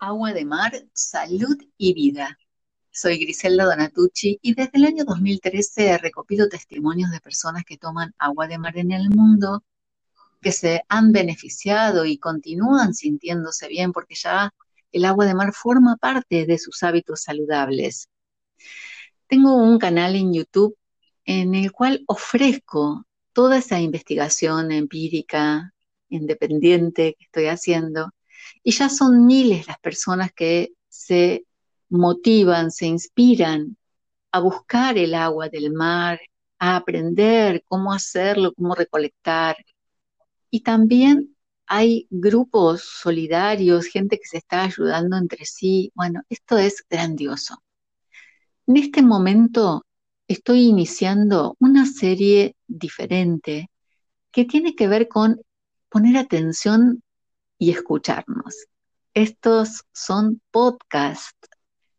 Agua de mar, salud y vida. Soy Griselda Donatucci y desde el año 2013 recopilo testimonios de personas que toman agua de mar en el mundo, que se han beneficiado y continúan sintiéndose bien porque ya el agua de mar forma parte de sus hábitos saludables. Tengo un canal en YouTube en el cual ofrezco toda esa investigación empírica, independiente que estoy haciendo y ya son miles las personas que se motivan, se inspiran a buscar el agua del mar, a aprender cómo hacerlo, cómo recolectar. Y también hay grupos solidarios, gente que se está ayudando entre sí. Bueno, esto es grandioso. En este momento estoy iniciando una serie diferente que tiene que ver con poner atención y escucharnos. Estos son podcasts,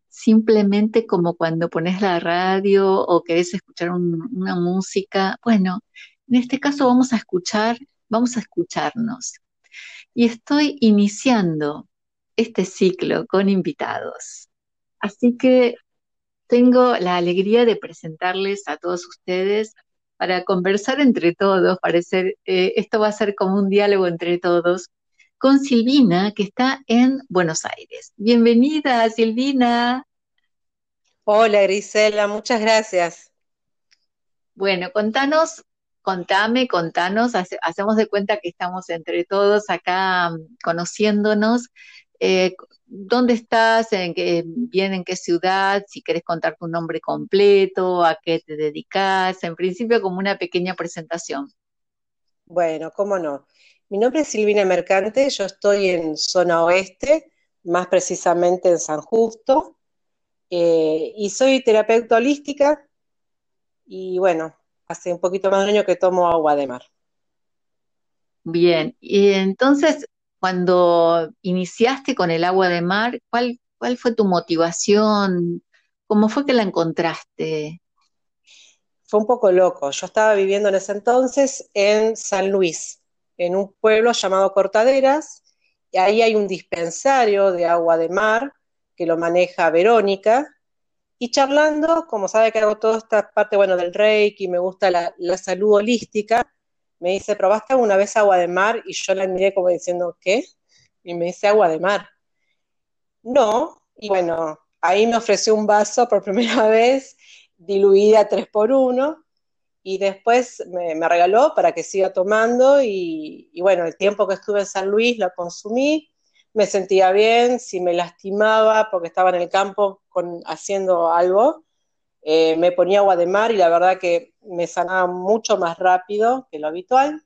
simplemente como cuando pones la radio o querés escuchar una música. Bueno, en este caso vamos a escuchar, vamos a escucharnos. Y estoy iniciando este ciclo con invitados. Así que tengo la alegría de presentarles a todos ustedes para conversar entre todos, parecer, eh, esto va a ser como un diálogo entre todos, con Silvina, que está en Buenos Aires. Bienvenida, Silvina. Hola, Grisela, muchas gracias. Bueno, contanos, contame, contanos, hacemos de cuenta que estamos entre todos acá mm, conociéndonos. Eh, ¿Dónde estás? ¿En qué, bien en qué ciudad? Si querés contar tu nombre completo, a qué te dedicas, en principio como una pequeña presentación. Bueno, cómo no. Mi nombre es Silvina Mercante, yo estoy en zona oeste, más precisamente en San Justo, eh, y soy terapeuta holística y bueno, hace un poquito más de un año que tomo agua de mar. Bien, y entonces cuando iniciaste con el agua de mar, ¿cuál, cuál fue tu motivación? ¿Cómo fue que la encontraste? Fue un poco loco. Yo estaba viviendo en ese entonces en San Luis, en un pueblo llamado Cortaderas, y ahí hay un dispensario de agua de mar que lo maneja Verónica, y charlando, como sabe que hago toda esta parte, bueno, del reiki, me gusta la, salud holística, me dice, ¿probaste alguna vez agua de mar? Y yo la miré como diciendo, ¿qué? Y me dice, agua de mar. No, y bueno, ahí me ofreció un vaso por primera vez, diluida 3 por 1 y después me, regaló para que siga tomando y, bueno, el tiempo que estuve en San Luis lo consumí, me sentía bien, si me lastimaba porque estaba en el campo con, haciendo algo, eh, me ponía agua de mar y la verdad que me sanaba mucho más rápido que lo habitual.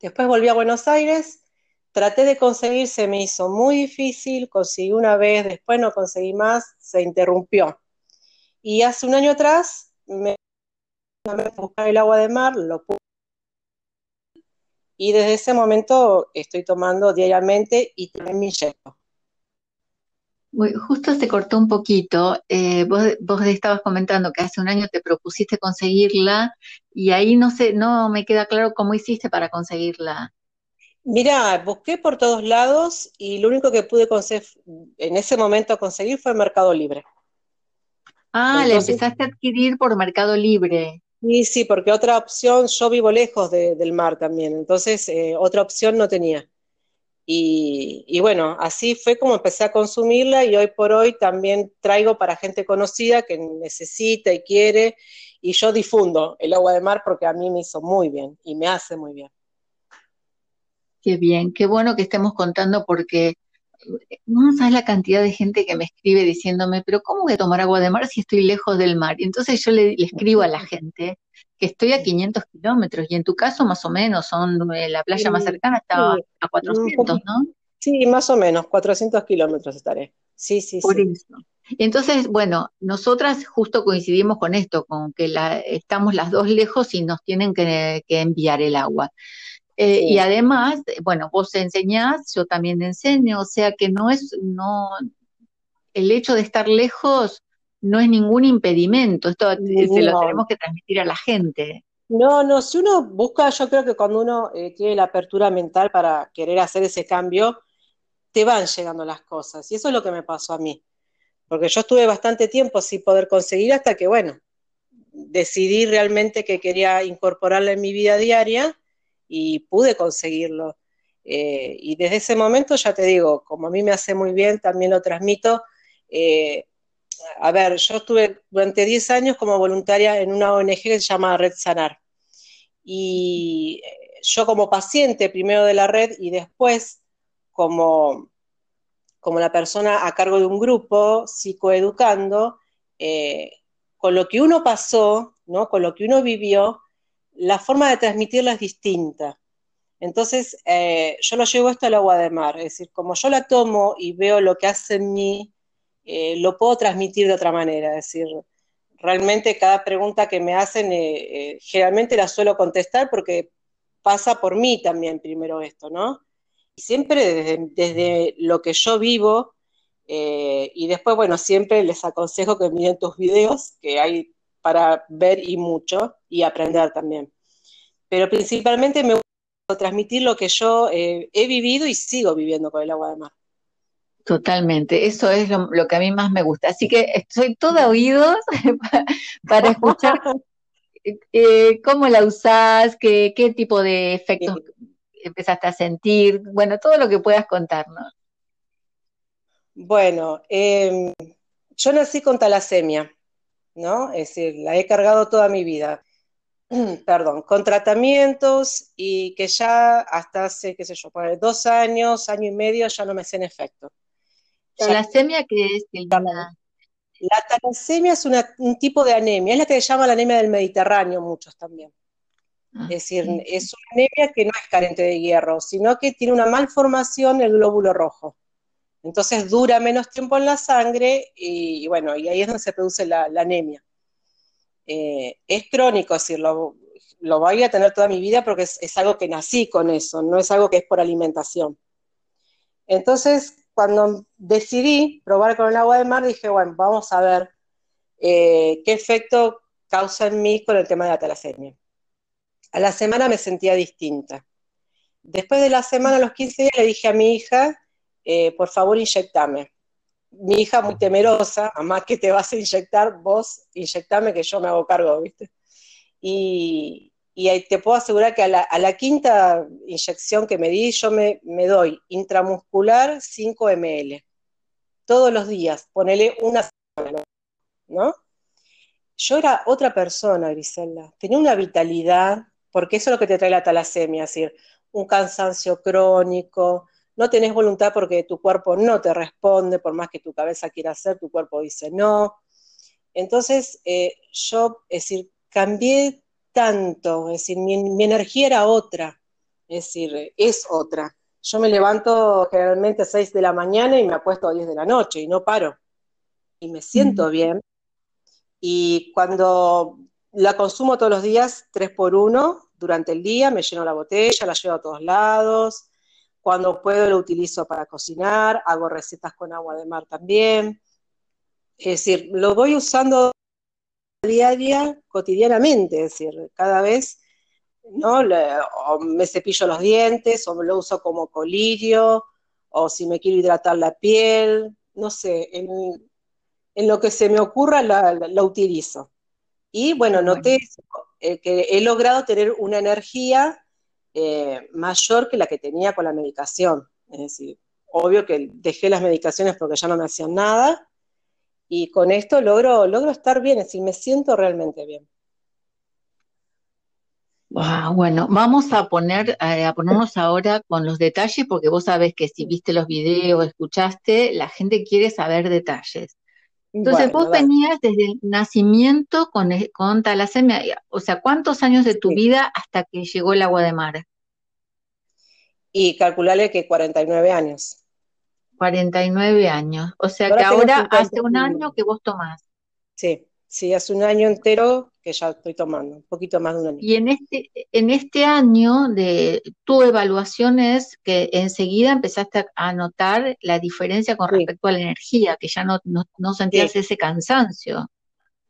Después volví a Buenos Aires, traté de conseguir, se me hizo muy difícil, conseguí una vez, después no conseguí más, se interrumpió. Y hace un año atrás me buscar el agua de mar, lo y desde ese momento estoy tomando diariamente y también me inyecto. Justo se cortó un poquito. Eh, vos, vos, estabas comentando que hace un año te propusiste conseguirla y ahí no sé, no me queda claro cómo hiciste para conseguirla. Mira, busqué por todos lados y lo único que pude conseguir, en ese momento conseguir fue Mercado Libre. Ah, la empezaste a adquirir por Mercado Libre. Sí, sí, porque otra opción, yo vivo lejos del mar también, entonces eh, otra opción no tenía. Y, bueno, así fue como empecé a consumirla y hoy por hoy también traigo para gente conocida que necesita y quiere y yo difundo el agua de mar porque a mí me hizo muy bien y me hace muy bien. Qué bien, qué bueno que estemos contando porque no sabes la cantidad de gente que me escribe diciéndome, pero ¿cómo voy a tomar agua de mar si estoy lejos del mar? Y entonces yo le, escribo a la gente que estoy a 500 kilómetros y en tu caso más o menos son eh, la playa más cercana está a 400, ¿no? Sí, más o menos, 400 kilómetros estaré. Sí, sí, Por Eso. Entonces, bueno, nosotras justo coincidimos con esto, con que la, estamos las dos lejos y nos tienen que enviar el agua. Eh, y además, bueno, vos enseñás, yo también enseño, o sea que no es, no, el hecho de estar lejos no es ningún impedimento, esto se lo tenemos que transmitir a la gente. No, no, si uno busca, yo creo que cuando uno eh, tiene la apertura mental para querer hacer ese cambio, te van llegando las cosas. Y eso es lo que me pasó a mí. Porque yo estuve bastante tiempo sin poder conseguir hasta que, bueno, decidí realmente que quería incorporarla en mi vida diaria y pude conseguirlo. Eh, y desde ese momento, ya te digo, como a mí me hace muy bien, también lo transmito. Eh, a ver, yo estuve durante 10 años como voluntaria en una ONG que se llama Red Sanar. Y eh, yo como paciente primero de la red y después como, como la persona a cargo de un grupo psicoeducando, con lo que uno pasó, ¿no? con lo que uno vivió, la forma de transmitirla es distinta. Entonces, eh, yo lo llevo esto al agua de mar, es decir, como yo la tomo y veo lo que hace en mí, eh, lo puedo transmitir de otra manera, es decir, realmente cada pregunta que me hacen, eh, generalmente la suelo contestar porque pasa por mí también primero esto, ¿no? Y siempre desde lo que yo vivo, y después, bueno, siempre les aconsejo que miren tus videos, que hay para ver y mucho, y aprender también. Pero principalmente me gusta transmitir lo que yo eh, he vivido y sigo viviendo con el agua de mar. Totalmente, eso es lo, que a mí más me gusta. Así que estoy toda oídos para escuchar eh, cómo la usás, qué, qué tipo de efectos empezaste a sentir, bueno, todo lo que puedas contarnos. Bueno, em, yo nací con talasemia, ¿no? Es decir, la he cargado toda mi vida. Perdón, con tratamientos y que ya hasta hace, qué sé yo, dos años, año y medio ya no me hacen efecto. ¿Talasemia qué es? La, la talasemia es un tipo de anemia, es la que se llama la anemia del Mediterráneo, muchos también. Ah, es decir, es una anemia que no es carente de hierro, sino que tiene una malformación el glóbulo rojo. Entonces dura menos tiempo en la sangre y, bueno, y ahí es donde se produce la, anemia. Eh, es crónico, es lo, voy a tener toda mi vida porque es, algo que nací con eso, no es algo que es por alimentación. Entonces, cuando decidí probar con el agua de mar, dije, bueno, vamos a ver eh, qué efecto causa en mí con el tema de la talasemia. A la semana me sentía distinta. Después de la semana, a los 15 días, le dije a mi hija, eh, por favor inyectame. Mi hija muy temerosa, mamá, que te vas a inyectar? Vos inyectame que yo me hago cargo, ¿viste? Y, te puedo asegurar que a la, quinta inyección que me di, yo me, doy intramuscular 5 ml. Todos los días, ponele una semana, ¿no? Yo era otra persona, Griselda. Tenía una vitalidad, porque eso es lo que te trae la talasemia, es decir, un cansancio crónico, no tenés voluntad porque tu cuerpo no te responde, por más que tu cabeza quiera hacer, tu cuerpo dice no. Entonces, eh, yo, es decir, cambié tanto, es decir, mi, energía era otra, es decir, es otra. Yo me levanto generalmente a 6 de la mañana y me apuesto a 10 de la noche y no paro. Y me siento bien. Y cuando la consumo todos los días, 3 por 1, durante el día, me lleno la botella, la llevo a todos lados, cuando puedo lo utilizo para cocinar, hago recetas con agua de mar también. Es decir, lo voy usando día a día, cotidianamente, es decir, cada vez, ¿no? me cepillo los dientes, o lo uso como colirio, o si me quiero hidratar la piel, no sé, en, lo que se me ocurra la, utilizo. Y bueno, noté eh, que he logrado tener una energía eh, mayor que la que tenía con la medicación. Es decir, obvio que dejé las medicaciones porque ya no me hacían nada y con esto logro, logro estar bien, es decir, me siento realmente bien. bueno, vamos a poner eh, a ponernos ahora con los detalles porque vos sabés que si viste los videos, escuchaste, la gente quiere saber detalles. Entonces vos venías desde el nacimiento con, con talasemia, o sea, ¿cuántos años de tu vida hasta que llegó el agua de mar? Y calcularle que 49 años. 49 años, o sea que ahora hace un año que vos tomás. Sí, sí, hace un año entero que ya estoy tomando, un poquito más de un año. Y en este, en este año de tu evaluación es que enseguida empezaste a notar la diferencia con respecto a la energía, que ya no, no, sentías ese cansancio.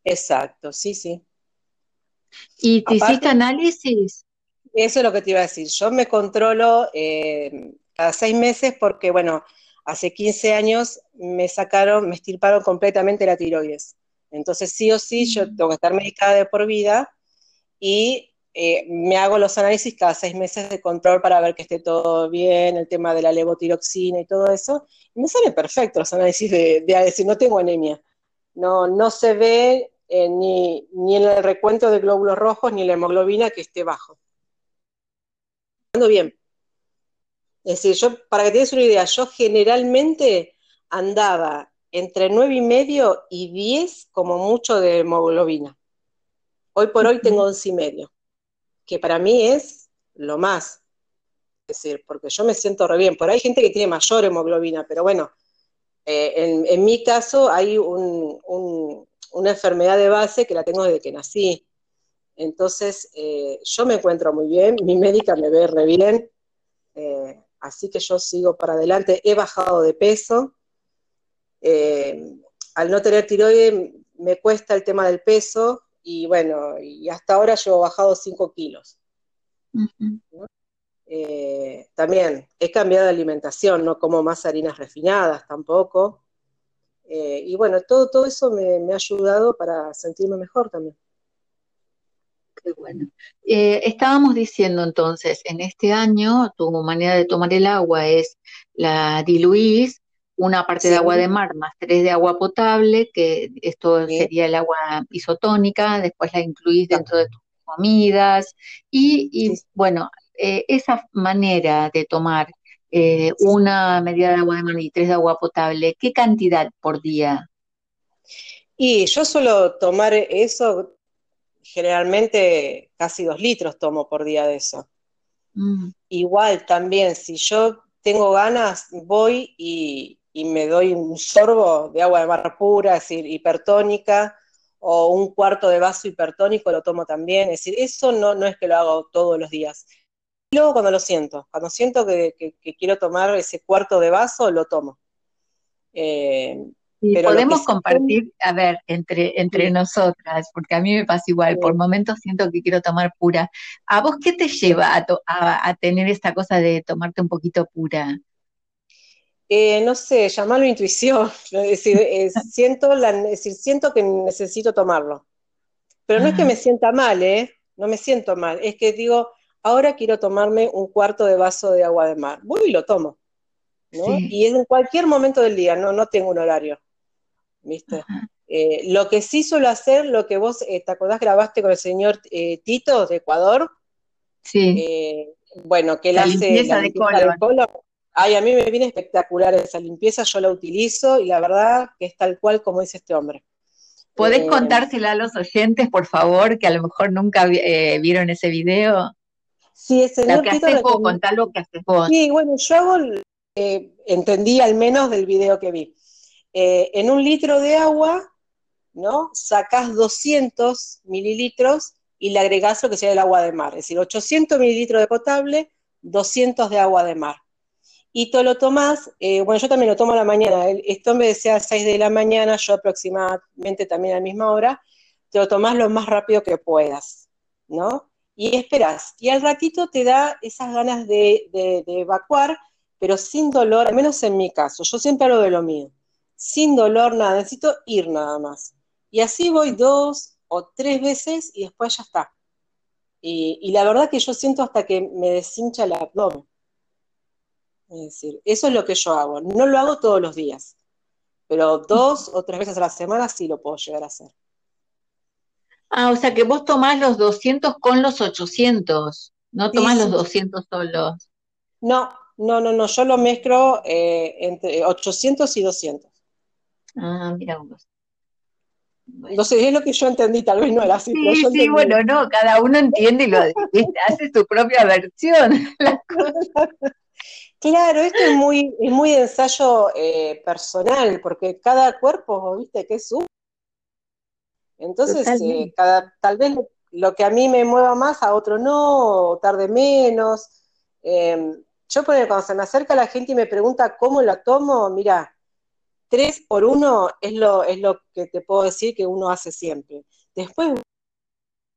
Exacto, sí, sí. ¿Y te hiciste análisis? Eso es lo que te iba a decir. Yo me controlo eh, cada seis meses porque, bueno, hace 15 años me sacaron, me estirparon completamente la tiroides. Entonces, sí o sí, yo tengo que estar medicada de por vida y eh, me hago los análisis cada seis meses de control para ver que esté todo bien, el tema de la levotiroxina y todo eso. Y me salen perfectos los análisis de, decir, no tengo anemia. No, no se ve eh, ni, ni en el recuento de glóbulos rojos ni en la hemoglobina que esté bajo. Ando bien. Es decir, yo, para que te des una idea, yo generalmente andaba entre nueve y medio y 10 como mucho de hemoglobina. Hoy por hoy tengo once y medio, que para mí es lo más. Es decir, porque yo me siento re bien. Por ahí hay gente que tiene mayor hemoglobina, pero bueno, eh, en, mi caso hay una enfermedad de base que la tengo desde que nací. Entonces, eh, yo me encuentro muy bien, mi médica me ve re bien, eh, así que yo sigo para adelante. He bajado de peso, eh, al no tener tiroides me cuesta el tema del peso y bueno, y hasta ahora yo he bajado 5 kilos. Eh, también he cambiado de alimentación, no como más harinas refinadas tampoco. Eh, y bueno, todo, todo eso me, ha ayudado para sentirme mejor también. Qué bueno. estábamos diciendo entonces, en este año tu manera de tomar el agua es la diluís una parte de agua de mar más tres de agua potable, que esto sería el agua isotónica, después la incluís dentro de tus comidas y, bueno, eh, esa manera de tomar eh, una medida de agua de mar y tres de agua potable, ¿qué cantidad por día? Y yo suelo tomar eso, generalmente casi dos litros tomo por día de eso. Mm. Igual también, si yo tengo ganas, voy y, y me doy un sorbo de agua de mar pura, es decir, hipertónica, o un cuarto de vaso hipertónico lo tomo también, es decir, eso no, no es que lo hago todos los días. Y luego cuando lo siento, cuando siento que, quiero tomar ese cuarto de vaso, lo tomo. Eh, pero podemos compartir, a ver, entre, entre nosotras, porque a mí me pasa igual, por momentos siento que quiero tomar pura. ¿A vos qué te lleva a, a tener esta cosa de tomarte un poquito pura? Eh, no sé, llamarlo intuición, es decir, eh, siento, la, decir, siento que necesito tomarlo. Pero no es que me sienta mal, ¿eh? No me siento mal, es que digo, ahora quiero tomarme un cuarto de vaso de agua de mar. Voy y lo tomo. ¿no? Y es en cualquier momento del día, no, no tengo un horario. ¿Viste? Eh, lo que sí suelo hacer, lo que vos, ¿te acordás grabaste con el señor Tito de Ecuador? Sí. bueno, que él hace la de colon. Ay, a mí me viene espectacular esa limpieza, yo la utilizo y la verdad que es tal cual como dice este hombre. ¿Podés eh, contársela a los oyentes, por favor, que a lo mejor nunca eh, vieron ese video? Sí, ese Lo que haces vos, contá lo que haces vos. Sí, bueno, yo hago, eh, entendí al menos del video que vi. en un litro de agua, ¿no? Sacás 200 mililitros y le agregás lo que sea el agua de mar. Es decir, 800 mililitros de potable, 200 de agua de mar y tú lo tomas, eh, bueno, yo también lo tomo a la mañana, esto me decía a 6 de la mañana, yo aproximadamente también a la misma hora, te lo tomas lo más rápido que puedas, ¿no? Y esperas, y al ratito te da esas ganas de, evacuar, pero sin dolor, al menos en mi caso, yo siempre hablo de lo mío, sin dolor, nada, necesito ir nada más. Y así voy dos o tres veces y después ya está. Y, y la verdad que yo siento hasta que me deshincha el abdomen. Es decir, eso es lo que yo hago. No lo hago todos los días, pero dos o tres veces a la semana sí lo puedo llegar a hacer. Ah, o sea que vos tomás los 200 con los 800, no tomás los 200 solos. No, no, no, no, yo lo mezclo eh, entre 800 y 200. Ah, mira vos. No sé, es lo que yo entendí, tal vez no era así. Sí, sí, bueno, no, cada uno entiende y lo hace su propia versión. Claro, esto es muy, es muy ensayo eh, personal, porque cada cuerpo, viste, que es su. Entonces, eh, cada, tal vez lo que a mí me mueva más, a otro no, o tarde menos. Em, yo, por cuando se me acerca la gente y me pregunta cómo la tomo, mira, tres por uno es lo, es lo que te puedo decir que uno hace siempre. Después,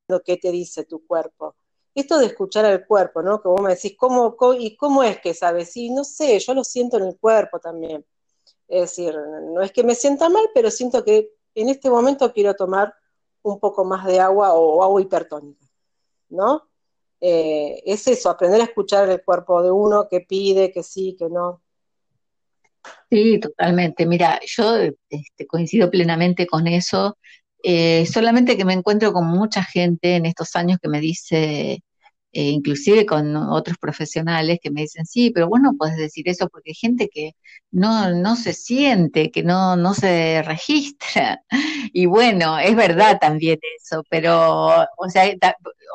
lo que te dice tu cuerpo. Esto de escuchar al cuerpo, ¿no? Que vos me decís, ¿cómo, y cómo es que sabes? Y no sé, yo lo siento en el cuerpo también. Es decir, no es que me sienta mal, pero siento que en este momento quiero tomar un poco más de agua o agua hipertónica, ¿no? Eh, es eso, aprender a escuchar el cuerpo de uno, que pide, que sí, que no. Sí, totalmente. Mira, yo este, coincido plenamente con eso. Eh, solamente que me encuentro con mucha gente en estos años que me dice, eh, inclusive con otros profesionales que me dicen, sí, pero bueno, puedes decir eso porque hay gente que no, no se siente, que no, no se registra. Y bueno, es verdad también eso, pero, o sea,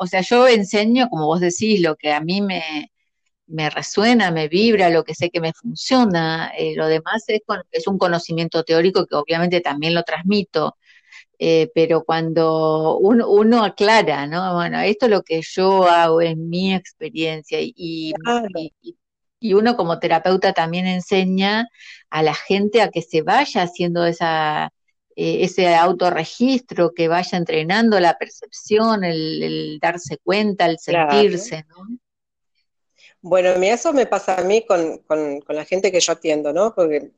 o sea, yo enseño, como vos decís, lo que a mí me, me resuena, me vibra, lo que sé que me funciona, eh, lo demás es, es un conocimiento teórico que obviamente también lo transmito, eh, pero cuando uno, aclara, ¿no? Bueno, esto es lo que yo hago, en mi experiencia y, y, uno como terapeuta también enseña a la gente a que se vaya haciendo esa, eh, ese autorregistro, que vaya entrenando la percepción, el, darse cuenta, el sentirse, ¿no? Bueno, eso me pasa a mí con, con, la gente que yo atiendo, ¿no? Porque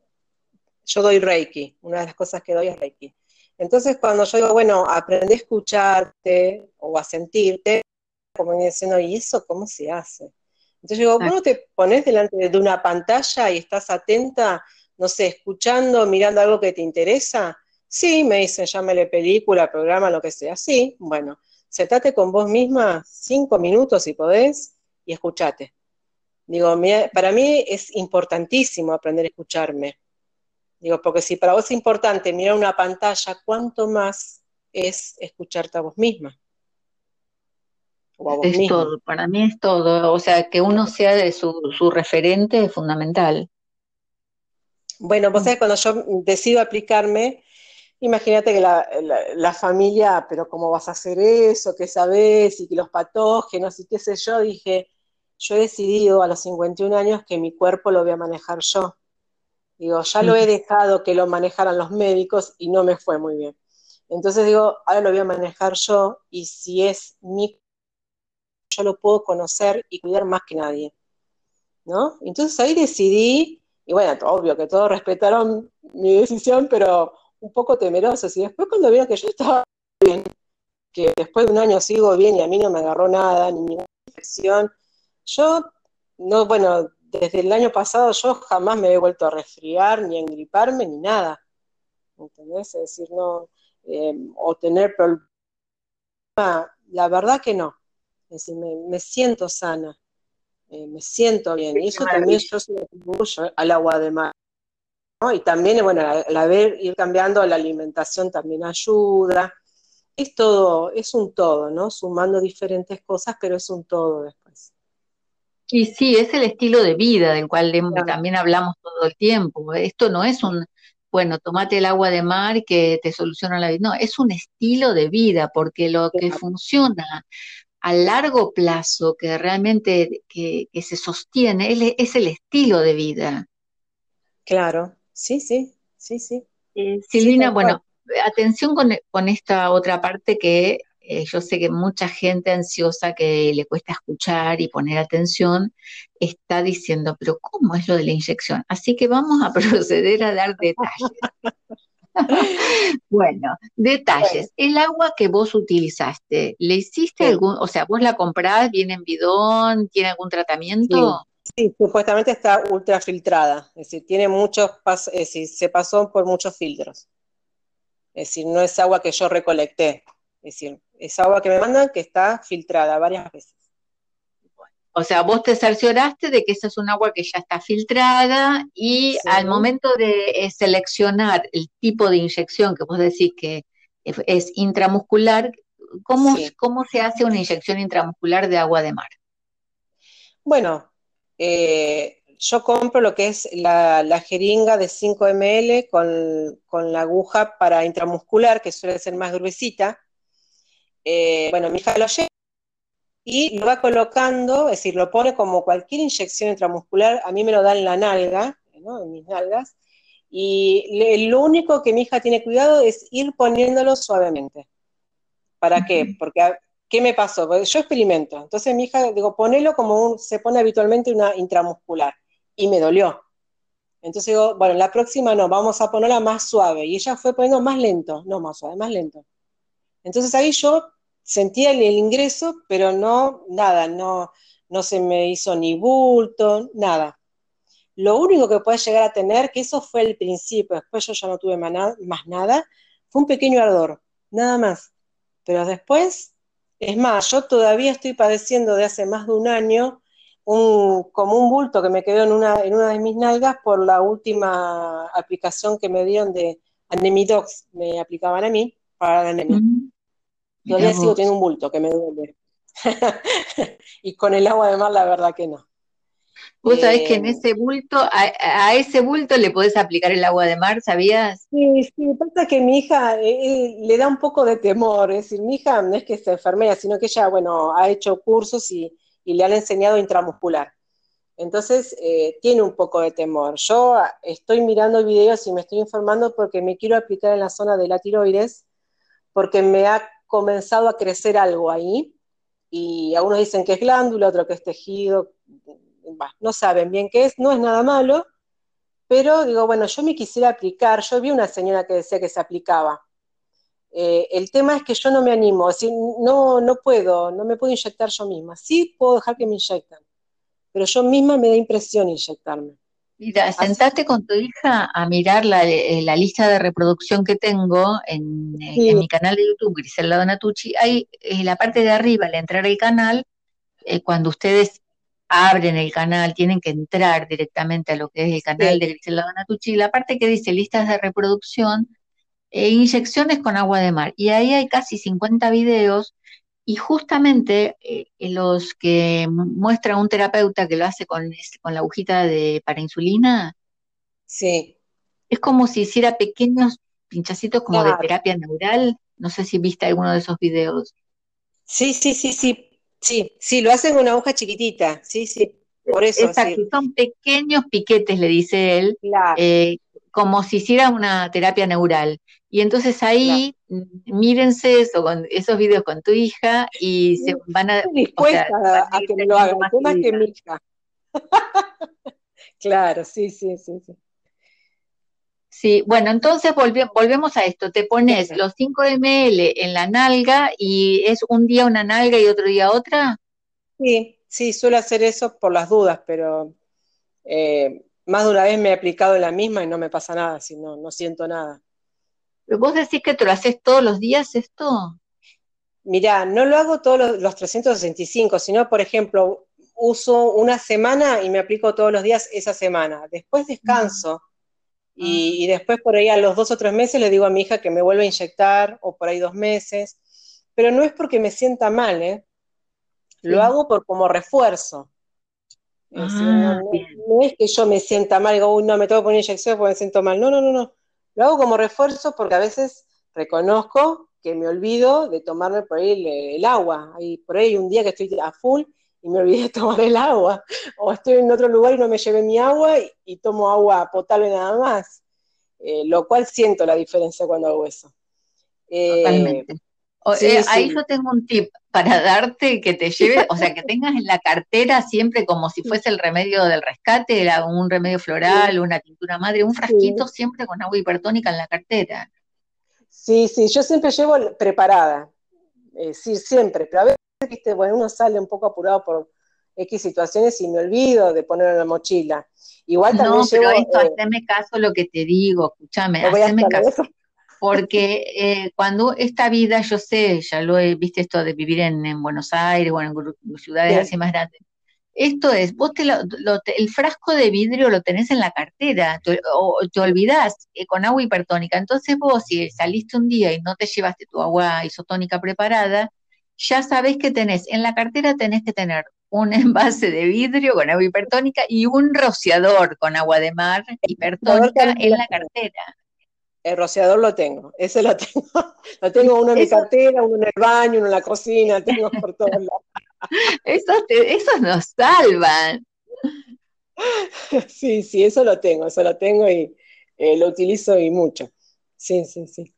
yo doy Reiki, una de las cosas que doy es Reiki. Entonces, cuando yo digo, bueno, aprende a escucharte o a sentirte, como me diciendo, ¿y eso cómo se hace? Entonces digo, ¿cómo te pones delante de una pantalla y estás atenta, no sé, escuchando, mirando algo que te interesa? Sí, me dicen, llámele película, programa, lo que sea. Sí, bueno, sentate con vos misma cinco minutos si podés y escuchate. Digo, para mí es importantísimo aprender a escucharme. Digo, porque si para vos es importante mirar una pantalla, ¿cuánto más es escucharte a vos misma? O es todo, para mí es todo. O sea, que uno sea de su, referente es fundamental. Bueno, vos sabés, cuando yo decido aplicarme, imagínate que la, familia, pero ¿cómo vas a hacer eso? ¿Qué sabés? Y que los patógenos y qué sé yo, dije, yo he decidido a los 51 años que mi cuerpo lo voy a manejar yo. Digo, ya lo he dejado que lo manejaran los médicos y no me fue muy bien. Entonces digo, ahora lo voy a manejar yo y si es mi, yo lo puedo conocer y cuidar más que nadie. ¿No? Entonces ahí decidí, y bueno, obvio que todos respetaron mi decisión, pero un poco temerosos. Y después cuando vieron que yo estaba bien, que después de un año sigo bien y a mí no me agarró nada, ni ninguna infección, yo, no, bueno, desde el año pasado yo jamás me he vuelto a resfriar, ni a engriparme, ni nada. ¿Entendés? Es decir, no, eh, o tener problemas. La verdad que no. Es decir, me, siento sana, eh, me siento bien. Y eso también yo se lo atribuyo al agua de mar. Y también, bueno, al ver, ir cambiando la alimentación también ayuda. Es todo, es un todo, ¿no? Sumando diferentes cosas, pero es un todo. Y sí, es el estilo de vida del cual también hablamos todo el tiempo. Esto no es un, bueno, tomate el agua de mar que te soluciona la vida. No, es un estilo de vida, porque lo que funciona a largo plazo, que realmente que, se sostiene, es, el estilo de vida. Claro, sí, sí, sí, sí. Eh, Silvina, bueno, atención con, con, esta otra parte que eh, yo sé que mucha gente ansiosa que le cuesta escuchar y poner atención está diciendo, pero ¿cómo es lo de la inyección? Así que vamos a proceder a dar detalles. bueno, detalles. El agua que vos utilizaste, ¿le hiciste algún, o sea, vos la comprás, viene en bidón, tiene algún tratamiento? Sí. supuestamente está ultrafiltrada, es decir, tiene muchos, es decir, se pasó por muchos filtros. Es decir, no es agua que yo recolecté. Es decir, es agua que me mandan que está filtrada varias veces. O sea, vos te cercioraste de que esa es un agua que ya está filtrada y al momento de eh, seleccionar el tipo de inyección que vos decís que es intramuscular, ¿cómo, ¿cómo se hace una inyección intramuscular de agua de mar? Bueno, eh, yo compro lo que es la, jeringa de 5 ml con, con, la aguja para intramuscular, que suele ser más gruesita, eh, bueno, mi hija lo lleva y lo va colocando, es decir, lo pone como cualquier inyección intramuscular, a mí me lo da en la nalga, ¿no? en mis nalgas, y lo único que mi hija tiene cuidado es ir poniéndolo suavemente. ¿Para qué? Porque ¿qué me pasó? yo experimento. Entonces mi hija, digo, ponelo como un, se pone habitualmente una intramuscular. Y me dolió. Entonces digo, bueno, la próxima no, vamos a ponerla más suave. Y ella fue poniendo más lento, no más suave, más lento. Entonces ahí yo sentía el, ingreso, pero no, nada, no, no se me hizo ni bulto, nada. Lo único que puede llegar a tener, que eso fue el principio, después yo ya no tuve más nada, fue un pequeño ardor, nada más. Pero después, es más, yo todavía estoy padeciendo de hace más de un año un, como un bulto que me quedó en una, en una de mis nalgas por la última aplicación que me dieron de Anemidox, me aplicaban a mí para la anemia. Todavía sigo teniendo un bulto que me duele. y con el agua de mar, la verdad que no. Vos sabés que en eh, ese bulto, a, ese bulto le podés aplicar el agua de mar, ¿sabías? Sí, sí, pasa que mi hija eh, eh, le da un poco de temor, es decir, mi hija no es que sea enfermera, sino que ella, bueno, ha hecho cursos y, le han enseñado intramuscular. Entonces, tiene un poco de temor. Yo estoy mirando videos y me estoy informando porque me quiero aplicar en la zona de la tiroides, porque me ha comenzado a crecer algo ahí, y algunos dicen que es glándula, otro que es tejido, no saben bien qué es, no es nada malo, pero digo, bueno, yo me quisiera aplicar, yo vi una señora que decía que se aplicaba. Eh, el tema es que yo no me animo, no, no puedo, no me puedo inyectar yo misma. Sí puedo dejar que me inyecten, pero yo misma me da impresión inyectarme. Mira, sentate con tu hija a mirar la, eh, lista de reproducción que tengo en, eh, mi canal de YouTube, Griselda Donatucci. Hay en la parte de arriba, al entrar al canal, cuando ustedes abren el canal, tienen que entrar directamente a lo que es el canal de Griselda Donatucci, la parte que dice listas de reproducción e inyecciones con agua de mar. Y ahí hay casi 50 videos y justamente eh, los que muestra un terapeuta que lo hace con, con la agujita de, para insulina, sí. es como si hiciera pequeños pinchacitos como de terapia neural. No sé si viste alguno de esos videos. Sí, sí, sí, sí, Sí, sí, lo hacen con una aguja chiquitita, sí, sí, por eso. Exacto, son pequeños piquetes, le dice él, eh, como si hiciera una terapia neural. Y entonces ahí mírense eso, con esos videos con tu hija y se van a... Estoy dispuesta a, que me lo hagan, más que mi hija. claro, sí, sí, sí, sí. Sí, bueno, entonces volvemos a esto. Te pones los 5 ml en la nalga y es un día una nalga y otro día otra. Sí, sí, suelo hacer eso por las dudas, pero eh, más de una vez me he aplicado en la misma y no me pasa nada, si no, no siento nada. ¿Pero vos decís que te lo haces todos los días esto? Mirá, no lo hago todos los, los 365, sino, por ejemplo, uso una semana y me aplico todos los días esa semana. Después descanso. Ah. Y, después por ahí a los dos o tres meses le digo a mi hija que me vuelva a inyectar, o por ahí dos meses, pero no es porque me sienta mal, ¿eh? Lo hago por como refuerzo. Ah, no, es que yo me sienta mal digo, uy, no, me tengo que poner inyección porque me siento mal. No, no, no, no. Lo hago como refuerzo porque a veces reconozco que me olvido de tomarme por ahí el, agua. Hay, por ahí un día que estoy a full y me olvidé de tomar el agua. O estoy en otro lugar y no me llevé mi agua y, tomo agua potable nada más. Eh, lo cual siento la diferencia cuando hago eso. Eh, Totalmente. Eh, ahí yo tengo un tip para darte que te lleve, o sea, que tengas en la cartera siempre como si fuese el remedio del rescate, un remedio floral, una tintura madre, un frasquito siempre con agua hipertónica en la cartera. Sí, sí, yo siempre llevo preparada, sí, siempre, pero a veces viste, bueno, uno sale un poco apurado por X situaciones y me olvido de ponerlo en la mochila. Igual también no, pero esto, eh, haceme caso lo que te digo, escúchame, haceme caso. Porque eh, cuando esta vida, yo sé, ya lo he visto esto de vivir en, Buenos Aires o en ciudades así más grandes. Esto es, vos te el frasco de vidrio lo tenés en la cartera, o te olvidás eh, con agua hipertónica. Entonces vos, si saliste un día y no te llevaste tu agua isotónica preparada, ya sabés que tenés, en la cartera tenés que tener un envase de vidrio con agua hipertónica y un rociador con agua de mar hipertónica en la cartera. El rociador lo tengo, ese lo tengo. Lo tengo uno en mi cartera, uno en el baño, uno en la cocina, tengo por todos lados. Esos, nos salvan. Sí, sí, eso lo tengo, eso lo tengo y eh, lo utilizo y mucho. Sí, sí, sí.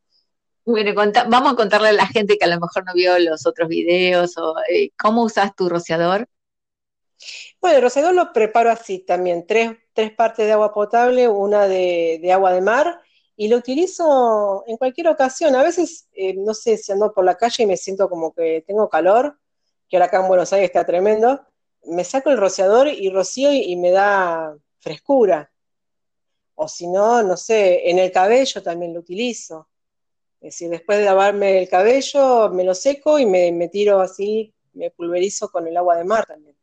Bueno, vamos a contarle a la gente que a lo mejor no vio los otros videos o eh, cómo usas tu rociador. Bueno, el rociador lo preparo así también, tres, tres partes de agua potable, una de, agua de mar, y lo utilizo en cualquier ocasión. A veces, eh, no sé, si ando por la calle y me siento como que tengo calor, que ahora acá en Buenos Aires está tremendo, me saco el rociador y rocío y me da frescura. O si no, no sé, en el cabello también lo utilizo. Es decir, después de lavarme el cabello, me lo seco y me, tiro así, me pulverizo con el agua de mar también.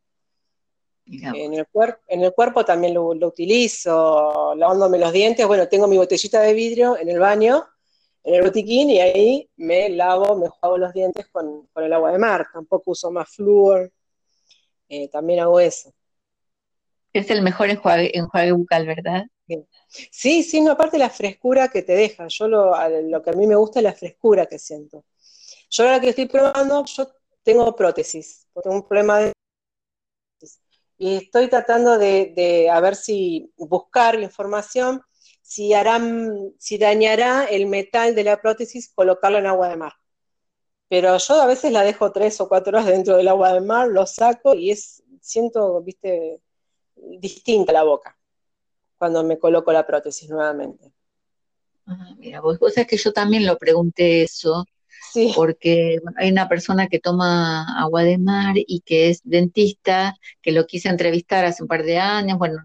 En el, en el, cuerpo también lo, utilizo, lavándome los dientes. Bueno, tengo mi botellita de vidrio en el baño, en el botiquín, y ahí me lavo, me juego los dientes con, el agua de mar. Tampoco uso más flúor. Eh, también hago eso. Es el mejor enjuague, enjuague bucal, ¿verdad? Sí, sí, no, aparte la frescura que te deja. Yo lo, lo que a mí me gusta es la frescura que siento. Yo ahora que estoy probando, yo tengo prótesis, tengo un problema de y estoy tratando de, a ver si buscar información si harán, si dañará el metal de la prótesis colocarlo en agua de mar. Pero yo a veces la dejo tres o cuatro horas dentro del agua de mar, lo saco y es, siento, viste, distinta la boca cuando me coloco la prótesis nuevamente. Ah, mira, vos, vos sabés que yo también lo pregunté eso, sí. porque hay una persona que toma agua de mar y que es dentista, que lo quise entrevistar hace un par de años, bueno,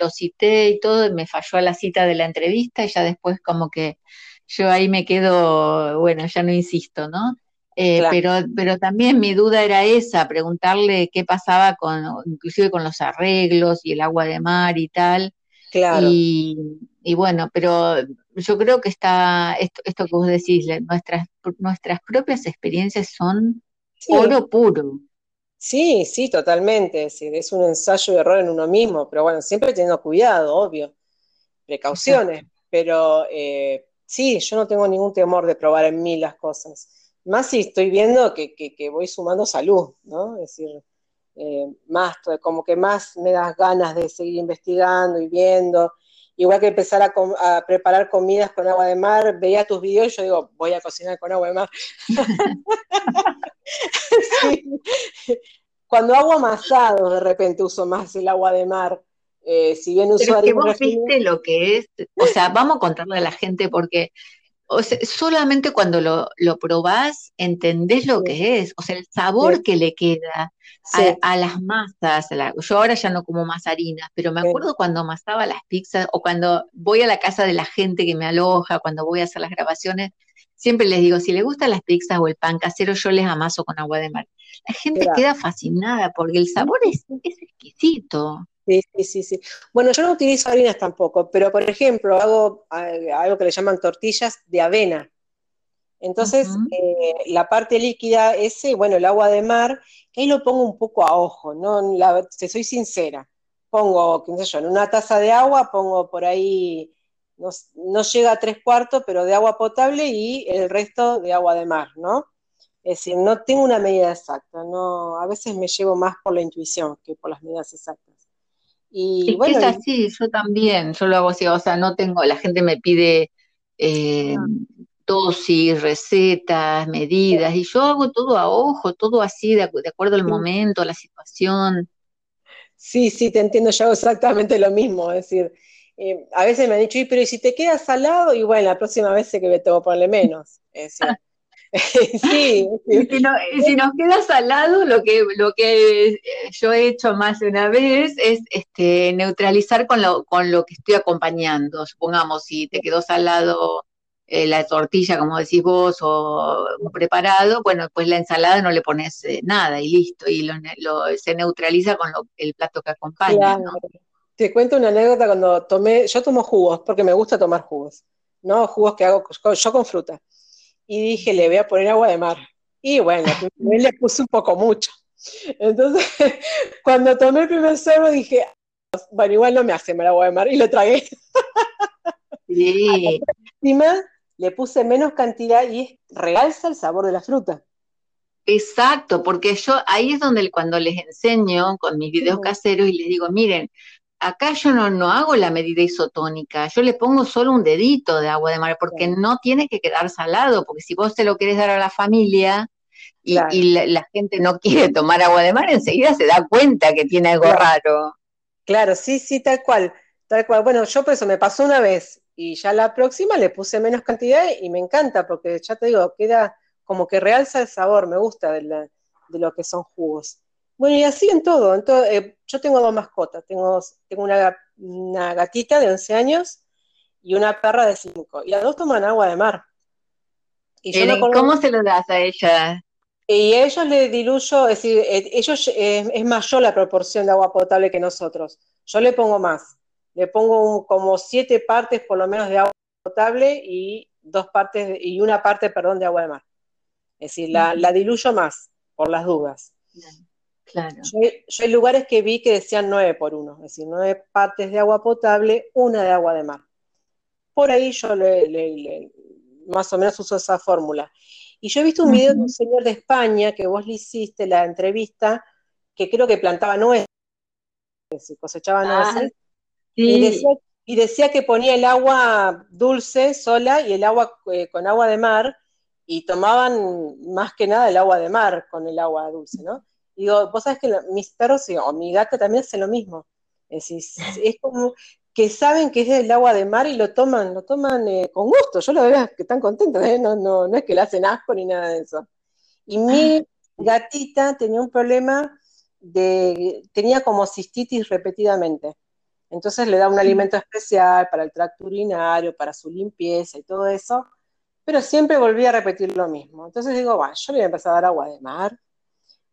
lo cité y todo, me falló a la cita de la entrevista y ya después como que yo ahí me quedo, bueno, ya no insisto, ¿no? Eh, pero, pero también mi duda era esa, preguntarle qué pasaba con, inclusive con los arreglos y el agua de mar y tal. Claro. Y, bueno, pero yo creo que está, esto, esto que vos decís, nuestras, nuestras propias experiencias son oro puro. Sí, sí, totalmente. Es, un ensayo de error en uno mismo, pero bueno, siempre teniendo cuidado, obvio, precauciones. Pero eh, sí, yo no tengo ningún temor de probar en mí las cosas. Más si estoy viendo que, que voy sumando salud, ¿no? Es decir, eh, más, como que más me das ganas de seguir investigando y viendo. Igual que empezar a, preparar comidas con agua de mar, veía tus videos y yo digo, voy a cocinar con agua de mar. Cuando hago amasado, de repente uso más el agua de mar. Eh, si bien uso Pero que vos viste lo que es, o sea, vamos a contarle a la gente porque o sea, solamente cuando lo, lo, probás entendés lo que es, o sea, el sabor que le queda a, las masas. yo ahora ya no como más harinas, pero me acuerdo cuando amasaba las pizzas o cuando voy a la casa de la gente que me aloja, cuando voy a hacer las grabaciones, siempre les digo, si les gustan las pizzas o el pan casero, yo les amaso con agua de mar. La gente queda fascinada porque el sabor es, es exquisito. Sí, sí, sí, Bueno, yo no utilizo harinas tampoco, pero por ejemplo, hago eh, algo que le llaman tortillas de avena. Entonces, eh, la parte líquida, ese, bueno, el agua de mar, que ahí lo pongo un poco a ojo, ¿no? La, soy sincera. Pongo, qué sé yo, en una taza de agua pongo por ahí, no, no, llega a tres cuartos, pero de agua potable y el resto de agua de mar, ¿no? Es decir, no tengo una medida exacta, no, a veces me llevo más por la intuición que por las medidas exactas. Y bueno, es así, yo también, yo lo hago así, o sea, no tengo, la gente me pide eh, ah. dosis, recetas, medidas, y yo hago todo a ojo, todo así, de, acuerdo al momento, a la situación. Sí, sí, te entiendo, yo hago exactamente lo mismo, es decir, eh, a veces me han dicho, pero ¿y si te quedas salado? Y bueno, la próxima vez sé que me tengo que ponerle menos. Es decir, sí. Si, nos queda salado, lo que, lo que yo he hecho más de una vez es este, neutralizar con lo, con lo que estoy acompañando. Supongamos, si te quedó salado eh, la tortilla, como decís vos, o un preparado, bueno, pues la ensalada no le pones eh, nada y listo, y lo, se neutraliza con el plato que acompaña. Te cuento una anécdota cuando tomé, yo tomo jugos, porque me gusta tomar jugos, ¿no? Jugos que hago yo con fruta y dije, le voy a poner agua de mar. Y bueno, le puse un poco mucho. Entonces, cuando tomé el primer sorbo dije, bueno, igual no me hace mal agua de mar y lo tragué. Sí. Encima le puse menos cantidad y realza el sabor de la fruta. Exacto, porque yo ahí es donde cuando les enseño con mis videos caseros y les digo, miren, acá yo no, no hago la medida isotónica, yo le pongo solo un dedito de agua de mar, porque no tiene que quedar salado, porque si vos te lo querés dar a la familia y, la, gente no quiere tomar agua de mar, enseguida se da cuenta que tiene algo raro. Claro, sí, sí, tal cual, tal cual. Bueno, yo por eso me pasó una vez y ya la próxima le puse menos cantidad y me encanta, porque ya te digo, queda como que realza el sabor, me gusta de, de lo que son jugos. Bueno, y así en todo. En eh, yo tengo dos mascotas. Tengo, tengo una, gatita de 11 años y una perra de 5. Y las dos toman agua de mar. Y ¿Cómo se lo das a ella? Y a ellos le diluyo, es decir, eh, ellos eh, es mayor la proporción de agua potable que nosotros. Yo le pongo más. Le pongo como siete partes por lo menos de agua potable y dos partes y una parte, perdón, de agua de mar. Es decir, la, la diluyo más por las dudas. Yo, hay lugares que vi que decían nueve por uno, es decir, nueve partes de agua potable, una de agua de mar. Por ahí yo le, más o menos uso esa fórmula. Y yo he visto un video de un señor de España que vos le hiciste la entrevista, que creo que plantaba nueces, cosechaba ah, nueces, y, decía, que ponía el agua dulce sola y el agua eh, con agua de mar, y tomaban más que nada el agua de mar con el agua dulce, ¿no? Digo, vos sabés que mis perros o mi gata también hace lo mismo. Es, es como que saben que es el agua de mar y lo toman, lo toman eh, con gusto. Yo lo veo que están contentos, ¿eh? no, no, no es que le hacen asco ni nada de eso. Y mi gatita tenía un problema de, tenía como cistitis repetidamente. Entonces le da un alimento especial para el tracto urinario, para su limpieza y todo eso, pero siempre volvía a repetir lo mismo. Entonces digo, bueno, yo le voy a empezar a dar agua de mar,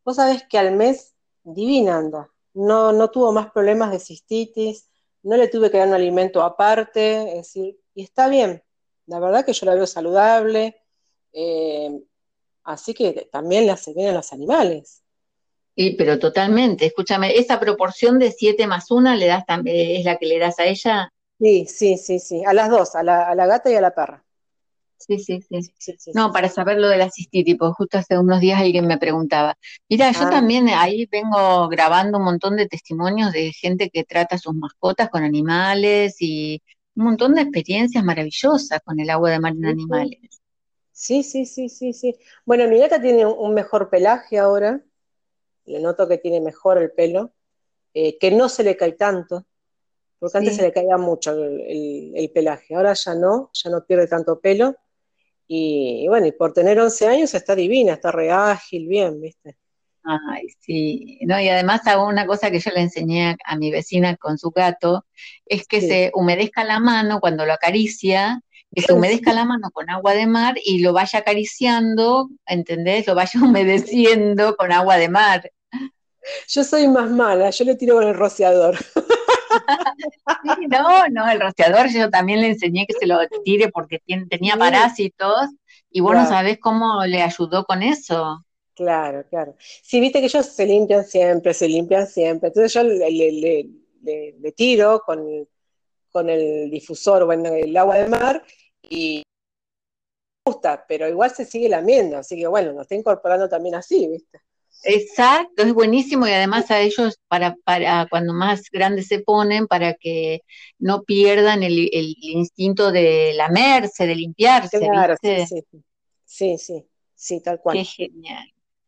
Vos sabés que al mes divina anda. No, no tuvo más problemas de cistitis, no le tuve que dar un alimento aparte, es decir, y está bien. La verdad que yo la veo saludable, eh, así que también le hace bien a los animales. Sí, pero totalmente. Escúchame, ¿esa proporción de 7 más 1 le das es la que le das a ella? Sí, sí, sí, sí. A las dos, a la, a la gata y a la perra. Sí, sí, sí. no, para saber lo de la cistitis, porque justo hace unos días alguien me preguntaba. Mira, yo ah. también ahí vengo grabando un montón de testimonios de gente que trata sus mascotas con animales y un montón de experiencias maravillosas con el agua de mar en animales. Sí, sí, sí, sí, sí. Bueno, mi gata tiene un mejor pelaje ahora, le noto que tiene mejor el pelo, eh, que no se le cae tanto, porque antes se le caía mucho el, pelaje, ahora ya no, ya no pierde tanto pelo, y, bueno, y por tener 11 años está divina, está re ágil, bien, ¿viste? Ay, sí, no, y además hago una cosa que yo le enseñé a, mi vecina con su gato, es que se humedezca la mano cuando lo acaricia, que se humedezca la mano con agua de mar y lo vaya acariciando, ¿entendés? Lo vaya humedeciendo con agua de mar. Yo soy más mala, yo le tiro con el rociador. no, no, el rociador yo también le enseñé que se lo tire porque tenía parásitos y vos no sabés cómo le ayudó con eso. Claro, claro. Sí, viste que ellos se limpian siempre, se limpian siempre. Entonces yo le, tiro con, con el difusor, bueno, el agua de mar y gusta, pero igual se sigue lamiendo, así que bueno, nos está incorporando también así, ¿viste? Exacto, es buenísimo y además a ellos para, para cuando más grandes se ponen, para que no pierdan el, instinto de lamerse, de limpiarse. Claro, sí, sí, sí, sí, tal cual. Qué genial.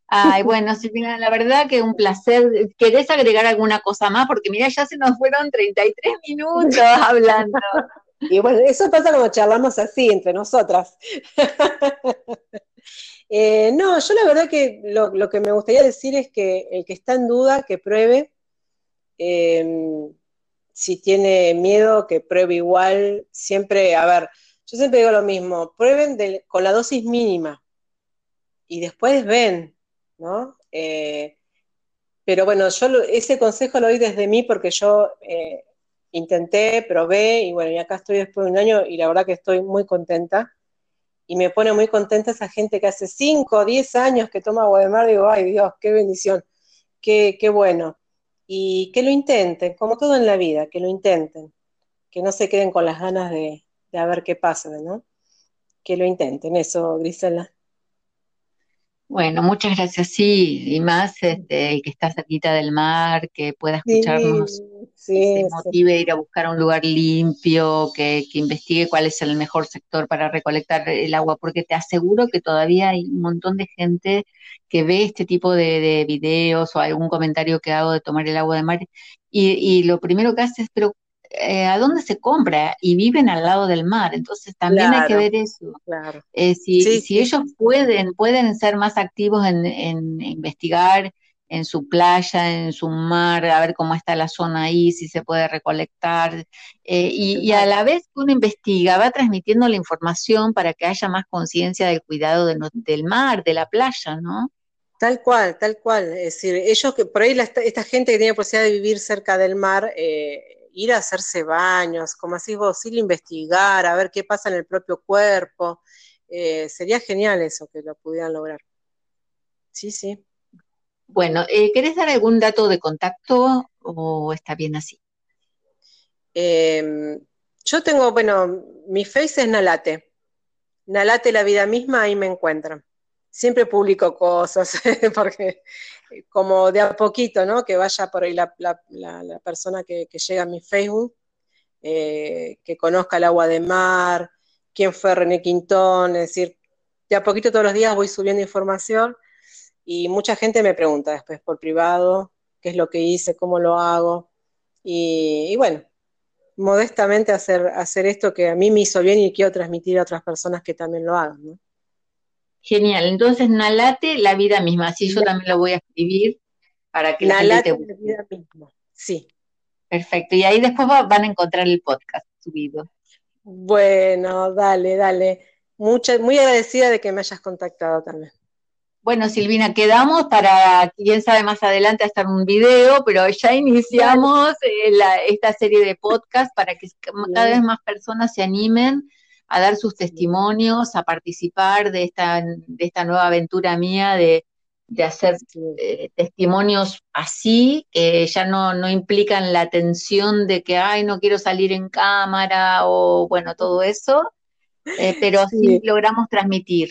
Ay, bueno, Silvina, la verdad que un placer. ¿Querés agregar alguna cosa más? Porque mira, ya se nos fueron 33 minutos hablando. Y bueno, eso pasa cuando charlamos así entre nosotras. Eh, no, yo la verdad que lo, que me gustaría decir es que el que está en duda, que pruebe. Em, si tiene miedo, que pruebe igual. Siempre, a ver, yo siempre digo lo mismo, prueben con la dosis mínima y después ven, ¿no? Eh, pero bueno, yo ese consejo lo doy desde mí porque yo eh, intenté, probé y bueno, y acá estoy después de un año y la verdad que estoy muy contenta y me pone muy contenta esa gente que hace 5 o 10 años que toma agua de mar, digo, ay Dios, qué bendición, qué, qué bueno. Y que lo intenten, como todo en la vida, que lo intenten, que no se queden con las ganas de, de a ver qué pasa, ¿no? Que lo intenten, eso, Grisela. Bueno, muchas gracias, sí, y más este, el que está cerquita del mar, que pueda escucharnos, Sí, que se sí, motive a ir a buscar un lugar limpio, que, que investigue cuál es el mejor sector para recolectar el agua, porque te aseguro que todavía hay un montón de gente que ve este tipo de, de videos o algún comentario que hago de tomar el agua de mar, y, y lo primero que hace es, pero eh, ¿a dónde se compra? Y viven al lado del mar, entonces también hay que ver eso. claro. Eh, si, Sí, si sí, ellos pueden, pueden ser más activos en, en investigar en su playa, en su mar, a ver cómo está la zona ahí, si se puede recolectar, eh, y, y a la vez que uno investiga, va transmitiendo la información para que haya más conciencia del cuidado de del mar, de la playa, ¿no? Tal cual, tal cual. Es decir, ellos que por ahí la- esta gente que tiene posibilidad de vivir cerca del mar, eh, ir a hacerse baños, como así vos, ir a investigar, a ver qué pasa en el propio cuerpo. eh, sería genial eso, que lo pudieran lograr. Sí, sí. Bueno, eh, ¿querés dar algún dato de contacto o está bien así? Eh, yo tengo, bueno, mi face es Nalate. Nalate la vida misma, ahí me encuentran. Siempre publico cosas, porque como de a poquito, ¿no? Que vaya por ahí la, persona que, llega a mi Facebook, eh, que conozca el agua de mar, quién fue René Quintón, es decir, de a poquito todos los días voy subiendo información y mucha gente me pregunta después por privado qué es lo que hice, cómo lo hago. Y, y bueno, modestamente hacer, hacer esto que a mí me hizo bien y quiero transmitir a otras personas que también lo hagan. ¿no? Genial, entonces Nalate, la vida misma, así yo también lo voy a escribir para que la Nalate gente te la vida misma, sí. Perfecto, y ahí después va, van a encontrar el podcast subido. Bueno, dale, dale. Mucha, muy agradecida de que me hayas contactado también. Bueno, Silvina, quedamos para, quién sabe más adelante, hacer un video, pero ya iniciamos eh, la, esta serie de podcast para que cada vez más personas se animen a dar sus testimonios, a participar de esta, de esta nueva aventura mía de, de hacer eh, testimonios así, que ya no, no implican la tensión de que, ay, no quiero salir en cámara o bueno, todo eso, eh, pero sí. sí logramos transmitir.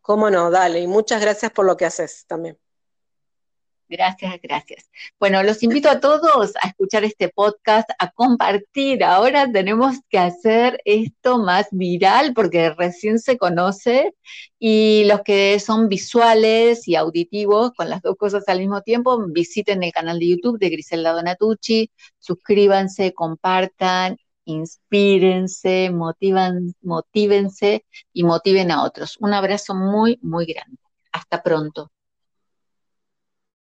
Cómo no, dale, y muchas gracias por lo que haces también. Gracias, gracias. Bueno, los invito a todos a escuchar este podcast, a compartir. Ahora tenemos que hacer esto más viral porque recién se conoce y los que son visuales y auditivos con las dos cosas al mismo tiempo, visiten el canal de YouTube de Griselda Donatucci, suscríbanse, compartan, inspírense, motivan, motívense y motiven a otros. Un abrazo muy, muy grande. Hasta pronto.